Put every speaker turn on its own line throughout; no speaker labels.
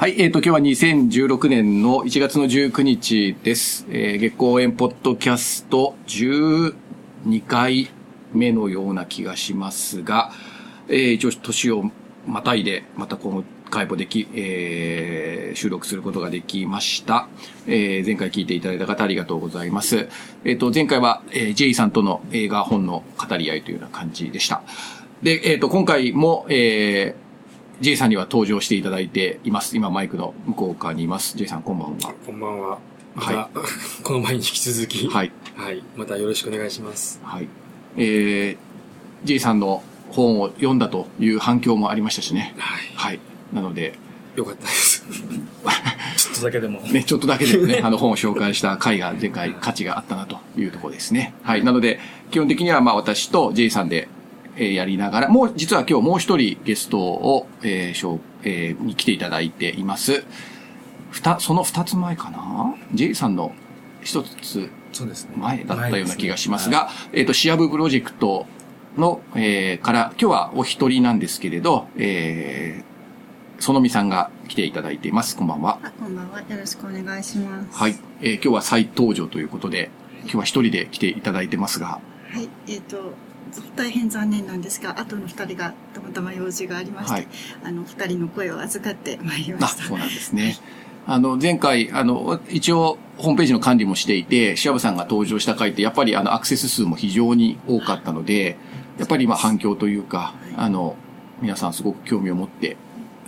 はい、えっ、ー、と、今日は2016年の1月の19日です。えー、月光園ポッドキャスト12回目のような気がしますが、えー、一応年をまたいで、また今回もでき、えー、収録することができました。えー、前回聞いていただいた方ありがとうございます。えっ、ー、と、前回は、えー、ジェイさんとの映画本の語り合いというような感じでした。で、えっ、ー、と、今回も、えー、J さんには登場していただいています。今マイクの向こう側にいます。J さんこんばんは。
こんばんは。また、はい、この前に引き続き。
はい。
はい。またよろしくお願いします。
はい。えー、J さんの本を読んだという反響もありましたしね。
はい。
はい。なので。
よかったです。ちょっとだけでも。
ね、ちょっとだけでもね、あの本を紹介した回が前回価値があったなというところですね。はい。なので、基本的にはまあ私と J さんでえやりながら、もう、実は今日もう一人ゲストを、えー、しょえー、に来ていただいています。ふた、その二つ前かな ?J さんの一つ前だったような気がしますが、すねはい、えっ、ー、と、シアブプロジェクトの、えー、から、今日はお一人なんですけれど、えー、そのみさんが来ていただいています。こんばんは。
こんばんは。よろしくお願いします。
はい。えー、今日は再登場ということで、今日は一人で来ていただいてますが。
はい。えっ、ー、と、大変残念なんですが後の2人がたまたま用事がありまして、はい、あの2人の声を預かってまいりました。
そうなんですね。あの、前回、あの、一応、ホームページの管理もしていて、シアブさんが登場した回って、やっぱりあの、アクセス数も非常に多かったので、やっぱりまあ反響というか、あの、皆さんすごく興味を持って、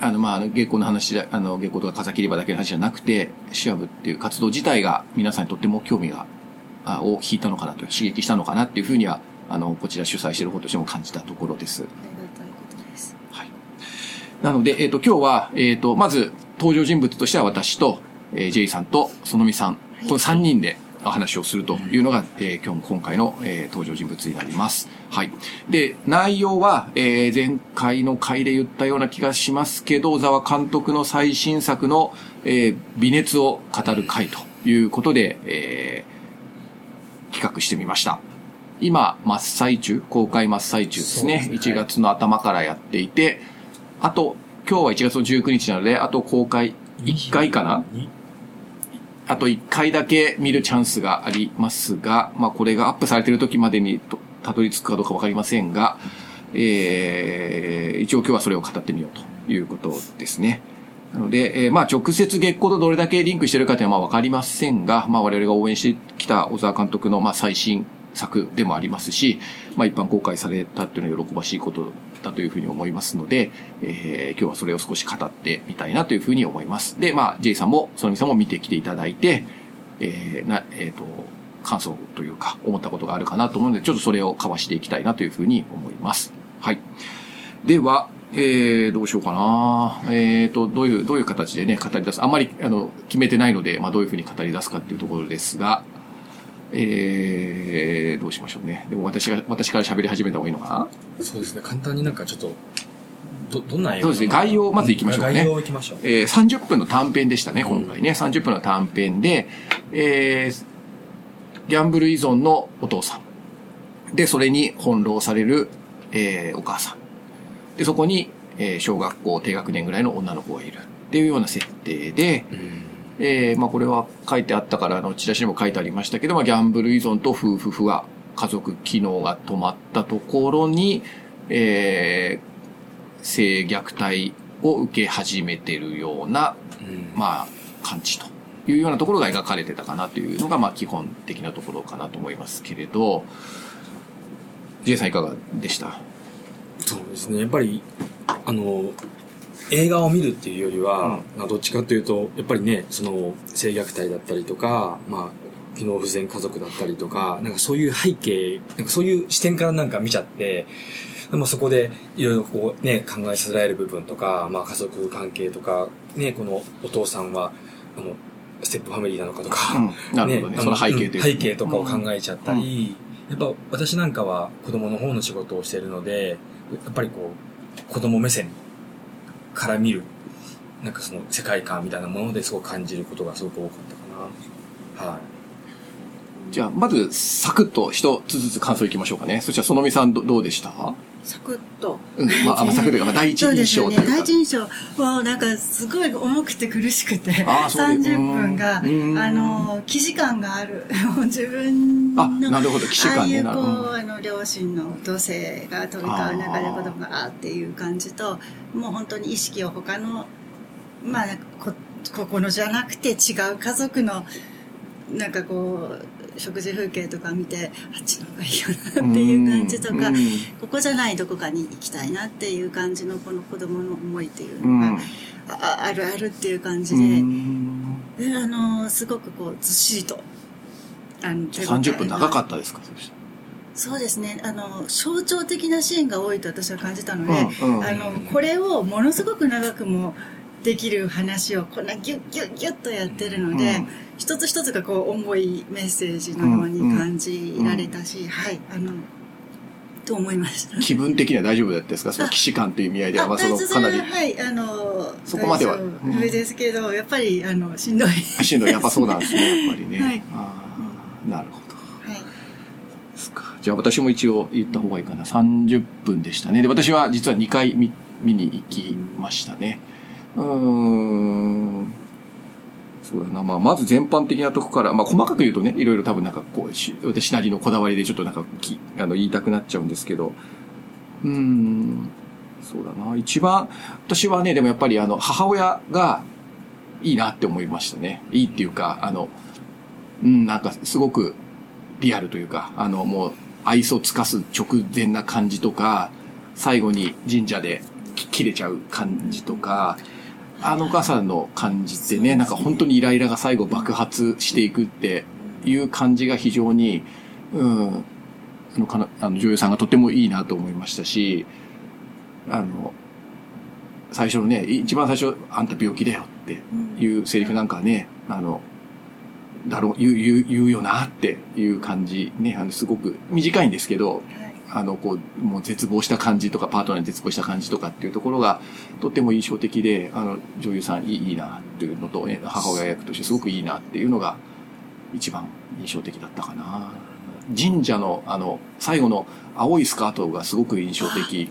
あの、まあ、月光の話あの、月光とか風切り場だけの話じゃなくて、シアブっていう活動自体が皆さんにとっても興味が、あを引いたのかなと、刺激したのかなっていうふうにはあの、こちら主催している方としても感じたところです。あ
りがたいことです。
はい。なので、えっ、ー、と、今日は、えっ、ー、と、まず、登場人物としては私と、えー、ジェイさんと、そのみさん、この3人でお話をするというのが、えー、今日、今回の、えー、登場人物になります。はい。で、内容は、えー、前回の回で言ったような気がしますけど、小沢監督の最新作の、えー、微熱を語る回ということで、えー、企画してみました。今、真っ最中、公開真っ最中ですね。すね1月の頭からやっていて、あと、今日は1月の19日なので、あと公開1回かな？あと1回だけ見るチャンスがありますが、まあこれがアップされている時までにたどり着くかどうかわかりませんが、えー、一応今日はそれを語ってみようということですね。なので、えー、まあ直接月光とどれだけリンクしてるかというのはまあわかりませんが、まあ我々が応援してきた小沢監督のまあ最新作でもありますし、まあ一般公開されたっていうのは喜ばしいことだというふうに思いますので、えー、今日はそれを少し語ってみたいなというふうに思います。で、まあ J さんも、そのみさんも見てきていただいて、えー、な、えっ、ー、と、感想というか、思ったことがあるかなと思うので、ちょっとそれを交わしていきたいなというふうに思います。はい。では、えー、どうしようかな。えーと、どういう、どういう形でね、語り出す？あんまり、あの、決めてないので、まあ、どういうふうに語り出すかっていうところですが、えー、どうしましょうね。でも私が、私から喋り始めた方がいいのか
な？そうですね。簡単になんかちょっと、ど、どんな
そうですね。概要、まず行きましょうね。
概要行きましょう。
えー、30分の短編でしたね、今回ね。うん、30分の短編で、えー、ギャンブル依存のお父さん。で、それに翻弄される、えー、お母さん。で、そこに、えー、小学校低学年ぐらいの女の子がいる。っていうような設定で、うんえー、まあこれは書いてあったから、あの、チラシにも書いてありましたけど、まあギャンブル依存と夫婦不和、家族機能が止まったところに、えー、性虐待を受け始めてるような、うん、まあ、感じというようなところが描かれてたかなというのが、まあ基本的なところかなと思いますけれど、ジェイさんいかがでした？
そうですね。やっぱり、あの、映画を見るっていうよりは、まあ、どっちかというと、やっぱりね、その、性虐待だったりとか、まあ、機能不全家族だったりとか、なんかそういう背景、なんかそういう視点からなんか見ちゃって、でもそこでいろいろこうね、考えさせられる部分とか、まあ家族関係とか、ね、このお父さんは、あの、ステップファミリーなのかとか、
うん、なるほどね。ねその背景という、
背景とかを考えちゃったり、うん、やっぱ私なんかは子供の方の仕事をしているので、やっぱりこう、子供目線から見る、なんかその世界観みたいなものですごく感じることがすごく多かったかな。はい。
じゃあ、まず、サクッと一つずつ感想いきましょうかね。そしたら、そのみさんどどうでした？
サクッと。
うん、まあ、まあ、サクッというか、まあ、第一印象というか。
そうですね。第一印象。は、なんか、すごい重くて苦しくて、
あそう。です
30分が、あ
うん。
の、既視感がある。自分の、
あなるほど。既視感ね。
ああいう、こう、あの、両親の同性が飛び交う中で子供が、あーっていう感じと、もう本当に意識を他の、まあ、こ、ここのじゃなくて違う家族の、なんかこう、食事風景とか見て、あっちの方がいいよなっていう感じとか、
うん。
ここじゃないどこかに行きたいなっていう感じのこの子供の思いっていう
うん。
のが、ああるあるっていう感じ
う
で、
ん。
であのすごくこうずっしりとあの手応えが
30分長かったですか？そした
そうですね。あの象徴的なシーンが多いと私は感じたので、
うんうん。
あのこれをものすごく長くもできる話をこんなギュッギュッギュッとやってるので、
うん。
一つ一つがこう重いメッセージのように感じられたし、はい。あのと思いました。
気分的には大丈夫だったですか？その既視感という意味合いでは、まあ、その
大
かなり
は、はい、あの、
そこまでは？
大丈夫。ですけど、やっぱり、あの、しんどい。
しんどい。やっぱそうなんですね、やっぱりね。
はい。
あーなるほど。じゃあ私も一応言った方がいいかな。30分でしたね。で、私は実は2回見見に行きましたね。うん。そうだな。まあ、まず全般的なとこから、まあ、細かく言うとね、いろいろ多分なんかこう、し私なりのこだわりでちょっとなんかき、あの、言いたくなっちゃうんですけど、うん。そうだな。一番、私はね、でもやっぱりあの、母親がいいなって思いましたね。いいっていうか、あの、うん、なんかすごくリアルというか、あの、もう、愛想つかす直前な感じとか、最後に神社で切れちゃう感じとか、あのお母さんの感じってね、なんか本当にイライラが最後爆発していくっていう感じが非常に、うん、あのかなあの女優さんがとてもいいなと思いましたし、あの、最初のね、一番最初、あんた病気だよっていうセリフなんかね、あの、だろう、言う、言う、言うよなっていう感じね、あの、すごく短いんですけど、あの、こう、もう絶望した感じとか、パートナーに絶望した感じとかっていうところが、とっても印象的で、あの、女優さんいいいいなっていうのと、ね、母親役としてすごくいいなっていうのが、一番印象的だったかな。神社の、あの、最後の青いスカートがすごく印象的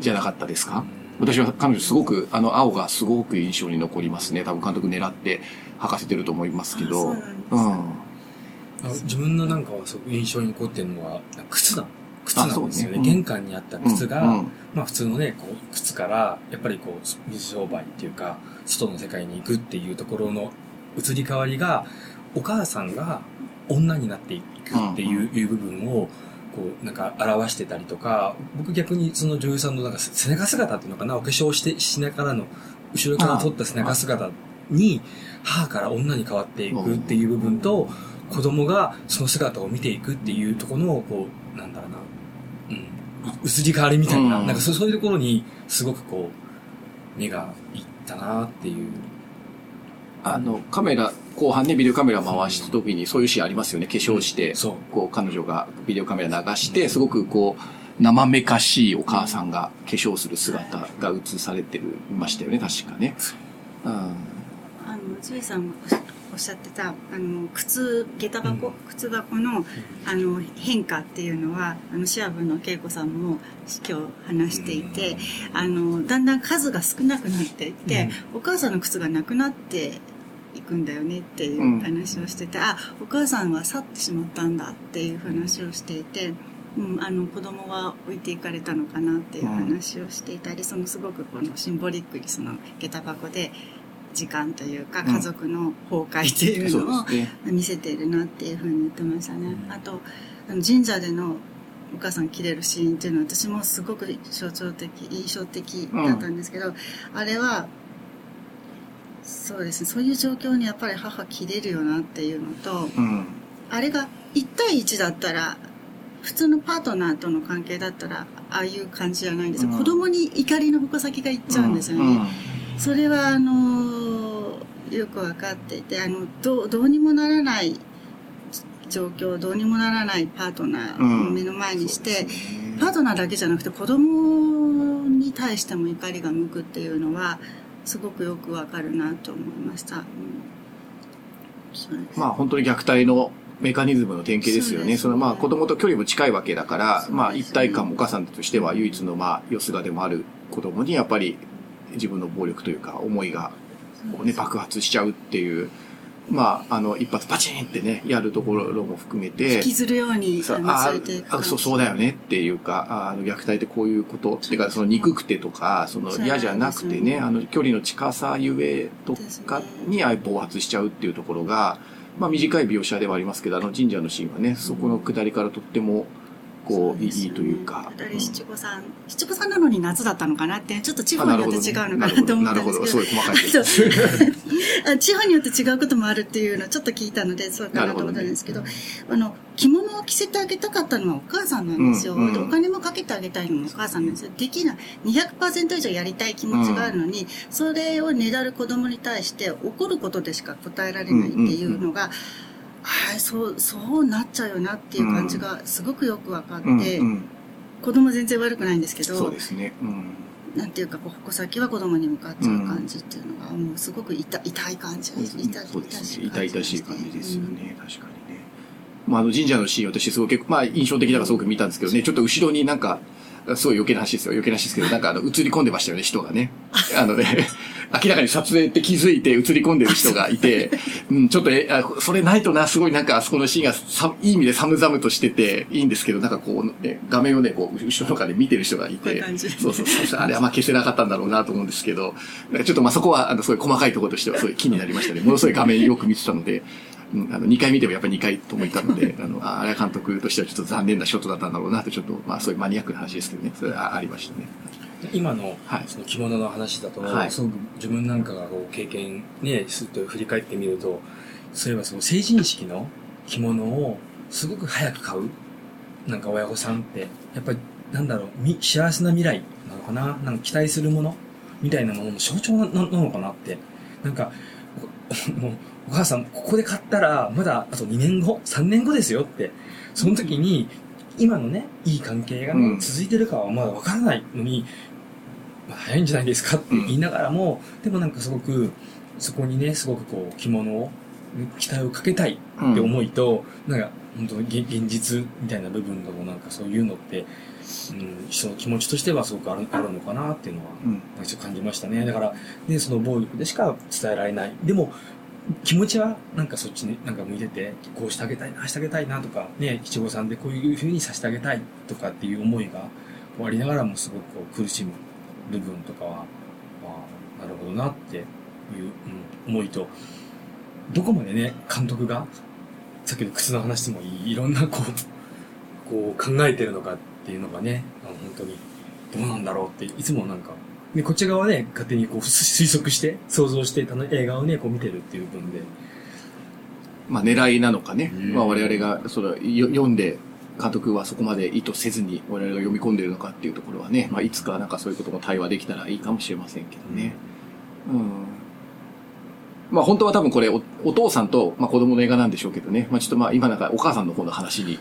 じゃなかったですか？私は彼女すごく、あの青がすごく印象に残りますね。多分監督狙って履かせてると思いますけど。
あそうなんです
うん。
あ自分のなんかはすごく印象に残ってるのは、靴だ。靴なんですよね。
ね。うん。
玄関にあった靴が、
うんうん。
まあ普通のね、こう、靴から、やっぱりこう、水商売っていうか、外の世界に行くっていうところの移り変わりが、お母さんが女になっていくっていう,、いう部分を、こう、なんか表してたりとか、僕逆にその女優さんのなんか背中姿っていうのかな、お化粧して、しながらの、後ろから撮った背中姿に、母から女に変わっていくっていう部分と、子供がその姿を見ていくっていうところの、こう、なんだろうな、うん、移り変わりみたいな、
うん
なんかそうそういうところに、すごくこう、目がいったなっていう。
あの、カメラ、後半ね、ビデオカメラ回した時にそういうシーンありますよね。化粧して、
そう。
こう、彼女がビデオカメラ流して、すごくこう、生めかしいお母さんが化粧する姿が映されてる、ましたよね、確かね。うん。
あの、ジュイさんがおっしゃってた、あの、靴、下駄箱、靴箱の、あの、変化っていうのは、あの、シアブの恵子さんも今日話していて、あの、だんだん数が少なくなっていって、お母さんの靴がなくなっていくんだよねっていう話をしてて、あ、お母さんは去ってしまったんだっていう話をしていて、うん、あの子供は置いていかれたのかなっていう話をしていたり、そのすごくこのシンボリックにその下駄箱で時間というか家族の崩壊っていうのを。見せているなっていうふうに言ってましたね。あと、あの神社でのお母さん切れるシーンっていうのは私もすごく象徴的、印象的だったんですけど、あれは、そうですね、そういう状況にやっぱり母切れるよなっていうのと、
うん。
あれが1対1だったら、普通のパートナーとの関係だったら、ああいう感じじゃないんですよ。
うん
子供に怒りの矛先がいっちゃうんですよね。それは、あのよくわかっていて、あの、どう、どうにもならない状況、どうにもならないパートナーを目の前にして、パートナーだけじゃなくて子供に対しても怒りが向くっていうのは、すごくよくわかるなと思いました。うん。
まあ本当に虐待のメカニズムの典型ですよね。
そね。
そのまあ子供と距離も近いわけだから、まあ一体感もお母さんとしては唯一のまあよすがでもある子供にやっぱり自分の暴力というか思いがこうね爆発しちゃうっていう、まああの一発パチンってね、やるところも含めて、
引きずるように
そう
あ
そうそうだよねっていうかああの虐待ってこういうことっていうかその憎くてとかその嫌じゃなくてねあの距離の近さゆえとかにああ暴発しちゃうっていうところが、まあ、短い描写ではありますけどあの神社のシーンはねそこの下りからとってもこういいというか。
二人七五三、七五三なのに夏だったのかなって、ちょっと地
あ
方によって違うのかなと思ったん
なるほど、
ですけど。
そういう細かい
地方によって違うこともあるっていうのをちょっと聞いたので、そうかなと思ったんですけど、あの、着物を着せてあげたかったのはお母さんなんですよ。
うんうん
でお金もかけてあげたいのもお母さんなんですよ。できない。200%以上やりたい気持ちがあるのに、それをねだる子供に対して怒ることでしか答えられないっていうのが、はい、そう、そうなっちゃうよなっていう感じがすごくよくわかって、
うんうん
子供全然悪くないんですけど、
そうですね。うん
なんていうか、こう矛先は子供に向かっちゃう感じっていうのが、もうすごく痛痛い感じが痛い
そうですね。
痛
痛々しい感じですよね。確かにね。まあ、あの神社のシーン、私すごい結構、まあ、印象的だからすごく見たんですけどね、ちょっと後ろになんか、すごい余計な話ですよ。余計な話ですけど、なんかあの、映り込んでましたよね、人がね。あのね、明らかに撮影って気づいて映り込んでる人がいて、うん、ちょっとえ、あそれないとな、すごいなんかあそこのシーンがさいい意味で寒々としてていいんですけど、なんかこう、ね、画面をね、こう、後ろとかで見てる人がいて そうそうそう、あれはまあ消せなかったんだろうなと思うんですけど、ちょっとまあそこは、あの、すごい細かいところとしてはすごい気になりましたね。ものすごい画面よく見てたので、うん、あの、2回見てもやっぱり2回ともいたので、あの、ああれは監督としてはちょっと残念なショットだったんだろうなって、ちょっと、まあそういうマニアックな話ですけどね、それはありましたね。
今の
はい
その着物の話だと、
はい
すごく自分なんかがこう経験ね、すっと振り返ってみると、そういえばその成人式の着物をすごく早く買う、なんか親御さんって、やっぱりなんだろう、み幸せな未来なのかななんか期待するものみたいなものの象徴なのかなって。なんか、おもう お母さん、ここで買ったら、まだあと2年後 ?3 年後ですよって。その時に、今のね、いい関係が
うん
続いてるかはまだわからないのに、まあ、早いんじゃないですかって言いながらも、でもなんかすごく、そこにね、すごくこう、着物を、期待をかけたいって思いと、なんか、本当に現現実みたいな部分でもなんかそういうのって、うん、人の気持ちとしてはすごくあるあるのかなっていうのは、
うん。
感じましたね。だから、ね、その暴力でしか伝えられない。でも、気持ちはなんかそっちになんか向いてて、こうしてあげたいな、あしてあげたいなとか、ね、七五三でこういう風にさせてあげたいとかっていう思いがこうありながらもすごくこう苦しむ部分とかは、まあ、なるほどなっていう、うん、思いと、どこまでね、監督が、さっきの靴の話でもいい、いろんなこう、こう考えてるのかっていうのがね、あの本当にどうなんだろうって、いつもなんか、で、こっち側はね、勝手にこう推測して、想像して、たの映画をね、こう見てるっていう分で、
まあ狙いなのかね。
うん
まあ我々が、その、よ読んで、監督はそこまで意図せずに我々が読み込んでいるのかっていうところはね、まあいつかなんかそういうことも対話できたらいいかもしれませんけどね。うん。まあ本当は多分これおお父さんと、まあ、子供の映画なんでしょうけどね。まあちょっとまあ今なんかお母さんの方の話に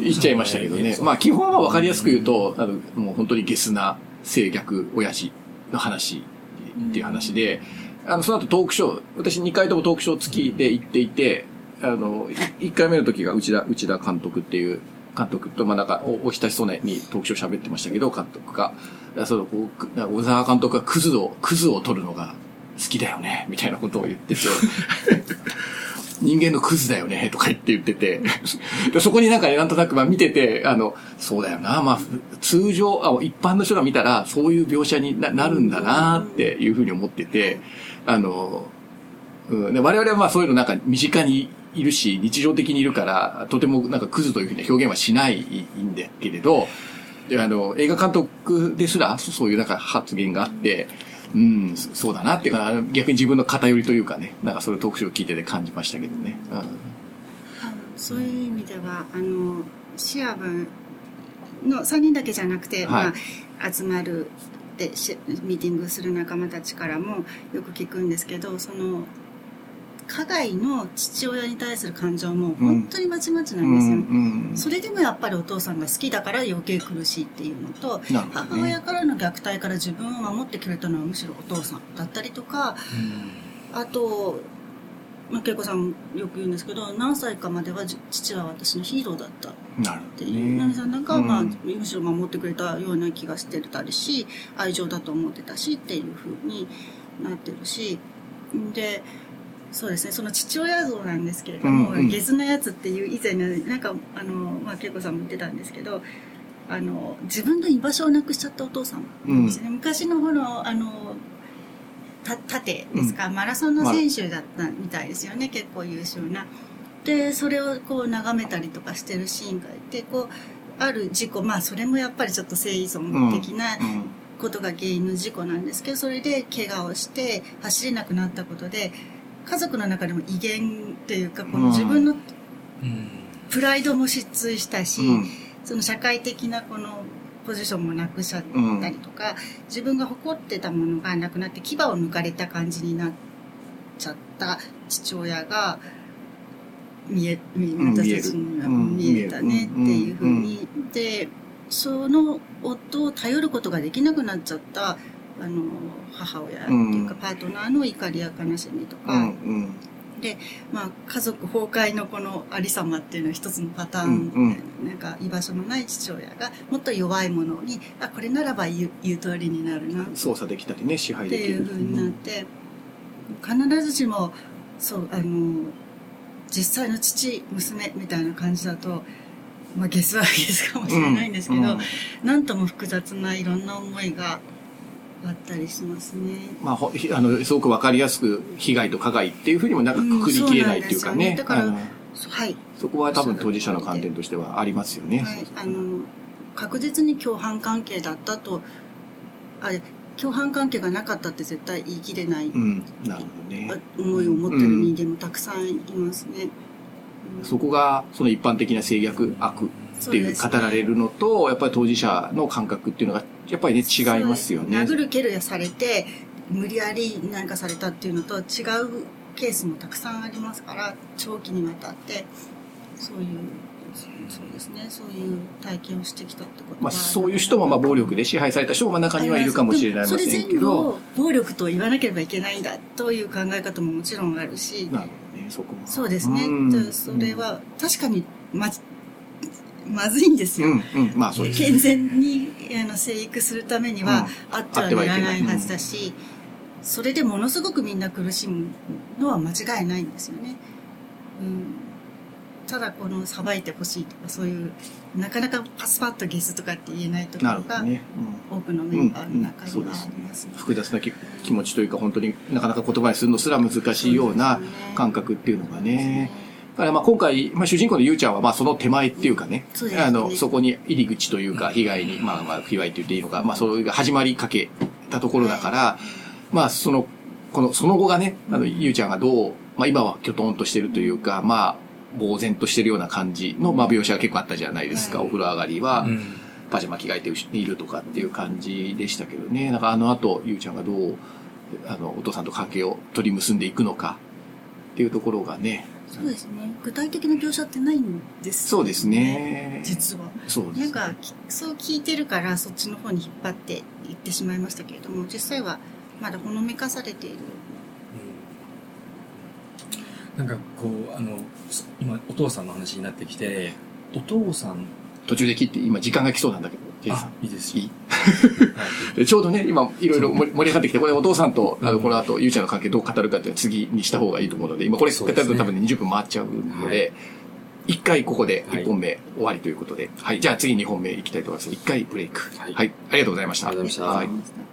言 っちゃいましたけどね。まあ基本はわかりやすく言うと、あの、もう本当にゲスな性逆親父の話っていう話で、あの、その後トークショー、私2回ともトークショー付きで行っていて、あの、1回目の時が内田、内田監督っていう監督と、まあなんか、お、おひたしそうねにトークショー喋ってましたけど、監督が、その、こう小沢監督がクズを、クズを取るのが好きだよね、みたいなことを言ってて、人間のクズだよね、とか言って言ってて。でそこになんかね、なんとなくまあ見てて、あの、そうだよな、まあ、通常、あ一般の人が見たら、そういう描写にななるんだな、っていうふうに思ってて、あの、うん、で我々はまあそういうのなんか身近にいるし、日常的にいるから、とてもなんかクズというふうに表現はしないんだけれど、あの、映画監督ですら、そういうなんか発言があって、うん、そうだなっていうか、逆に自分の偏りというかね、なんかそれを特集を聞いてて感じましたけどね。うん
そういう意味ではあのシアブの3人だけじゃなくて、
はい
まあ、集まるでしミーティングする仲間たちからもよく聞くんですけどその加害の父親に対する感情も本当にまちまちなんですよ、
うん
それでもやっぱりお父さんが好きだから余計苦しいっていうのと、
ね。
母親からの虐待から自分を守ってくれたのはむしろお父さんだったりとかあとまあ、恵子さんもよく言うんですけど何歳かまではじ父は私のヒーローだったっていう奈美さんなんかは、まあ、
うん
むしろ守ってくれたような気がしてたりし愛情だと思ってたしっていうふうになってるしでそうですね。その父親像なんですけれども、
うんうん。
ゲスなやつっていう以前のなんかあの、まあ、恵子さんも言ってたんですけどあの自分の居場所をなくしちゃったお父様なんですね、昔のほのあのた盾ですか、マラソンの選手だったみたいですよね、結構優秀な。でそれをこう眺めたりとかしてるシーンがいてこうある事故まあそれもやっぱりちょっと性依存的な
うん。
ことが原因の事故なんですけどそれで怪我をして走れなくなったことで家族の中でも威厳というかこの自分の
うん。
プライドも失墜したし、
うん。
その社会的なこのポジションもなくしちゃったりとか、自分が誇ってたものがなくなって牙を抜かれた感じになっちゃった父親が見え私たちには
うん
見えたねっていうふうに、でその夫を頼ることができなくなっちゃったあの母親っていうか、
うん。
パートナーの怒りや悲しみとか、
うんうん。
で、まあ、家族崩壊のこのありさまっていうのは一つのパターン、
うん
なんか居場所のない父親がもっと弱いものにあこれならば言う言う通りになるな。っ
操作できたりね支配
て
できる。
いうふうになって、必ずしもそうあの実際の父娘みたいな感じだと、まあ、ゲスはゲスかもしれないんですけど、
うんうん。
なんとも複雑ないろんな思いがあったりしますね。
まあ、あのすごくわかりやすく被害と加害っていうふうにもなんかくくりきれないっていうかね,、
うんねだからはい
そこは多分当事者の観点としてはありますよね。
はい、あの確実に共犯関係だったとあれ共犯関係がなかったって絶対言い切れない、
うん、なるほどね。
思いを持ってる人間もたくさんいますね。うん
そこがその一般的な制約悪っていう語られるのと、やっぱり当事者の感覚っていうのがやっぱりね違いますよね。
殴る蹴るやされて無理やり何かされたっていうのと違うケースもたくさんありますから長期にわたってそういうそうですね。そういう体験をしてきたってことは
まあ、そういう人もまあ暴力で支配された人もまあ中にはいるかもしれないませんけど。
を、暴力と言わなければいけないんだという考え方ももちろんあるし。
なるほどね、そこも。
そうですね。
うん。
でそれは確かにままずいんですよ、
うん、うん、まあそうですね。
健全にあの生育するためには、あってはならないはずだし、それでものすごくみんな苦しむのは間違いないんですよね。うん、ただこのさばいてほしいとかそういうなかなかパスパッとゲスとかって言えないところが、
ね。うん
多くのメンバーの中にはありますね。
複雑な気気持ちというか本当になかなか言葉にするのすら難しいような感覚っていうのがね。だからまあ今回、まあ、主人公のゆうちゃんはまあその手前っていうかね、
そうね
あの、そこに入り口というか被害に、まあまあ被害って言っていいのか、まあそういう始まりかけたところだから、まあその、この、その後がね、あの、ゆうちゃんがどう、まあ今はきょとんとしてるというか、まあ、呆然としてるような感じの、まあ描写が結構あったじゃないですか、
はい
お風呂上がりは。
うん
パジャマ着替えているとかっていう感じでしたけどね。なんかあの後、ゆうちゃんがどう、あの、お父さんと関係を取り結んでいくのかっていうところがね。
そうですね。具体的な描写ってないんですよ
そうですね。
実は。
そうです。
なんかきそう聞いてるからそっちの方に引っ張っていってしまいましたけれども実際はまだほのめかされている
なんかこうあのそ今お父さんの話になってきてお父さん
途中で切って、今時間が来そうなんだけど、
あ
ん。
いいですよ
いい でちょうどね、今、いろいろ盛り上がってきて、これお父さんと、あの、この後、ゆうちゃんの関係どう語るかっていうのは次にした方がいいと思うので、今これ語ると多分ね20分回っちゃうので、一回ここで1本目終わりということで、はい。じゃあ次2本目いきたいと思います。一回ブレイク。
はい
はい。ありがとうございました。
ありがとうございました
はい
ました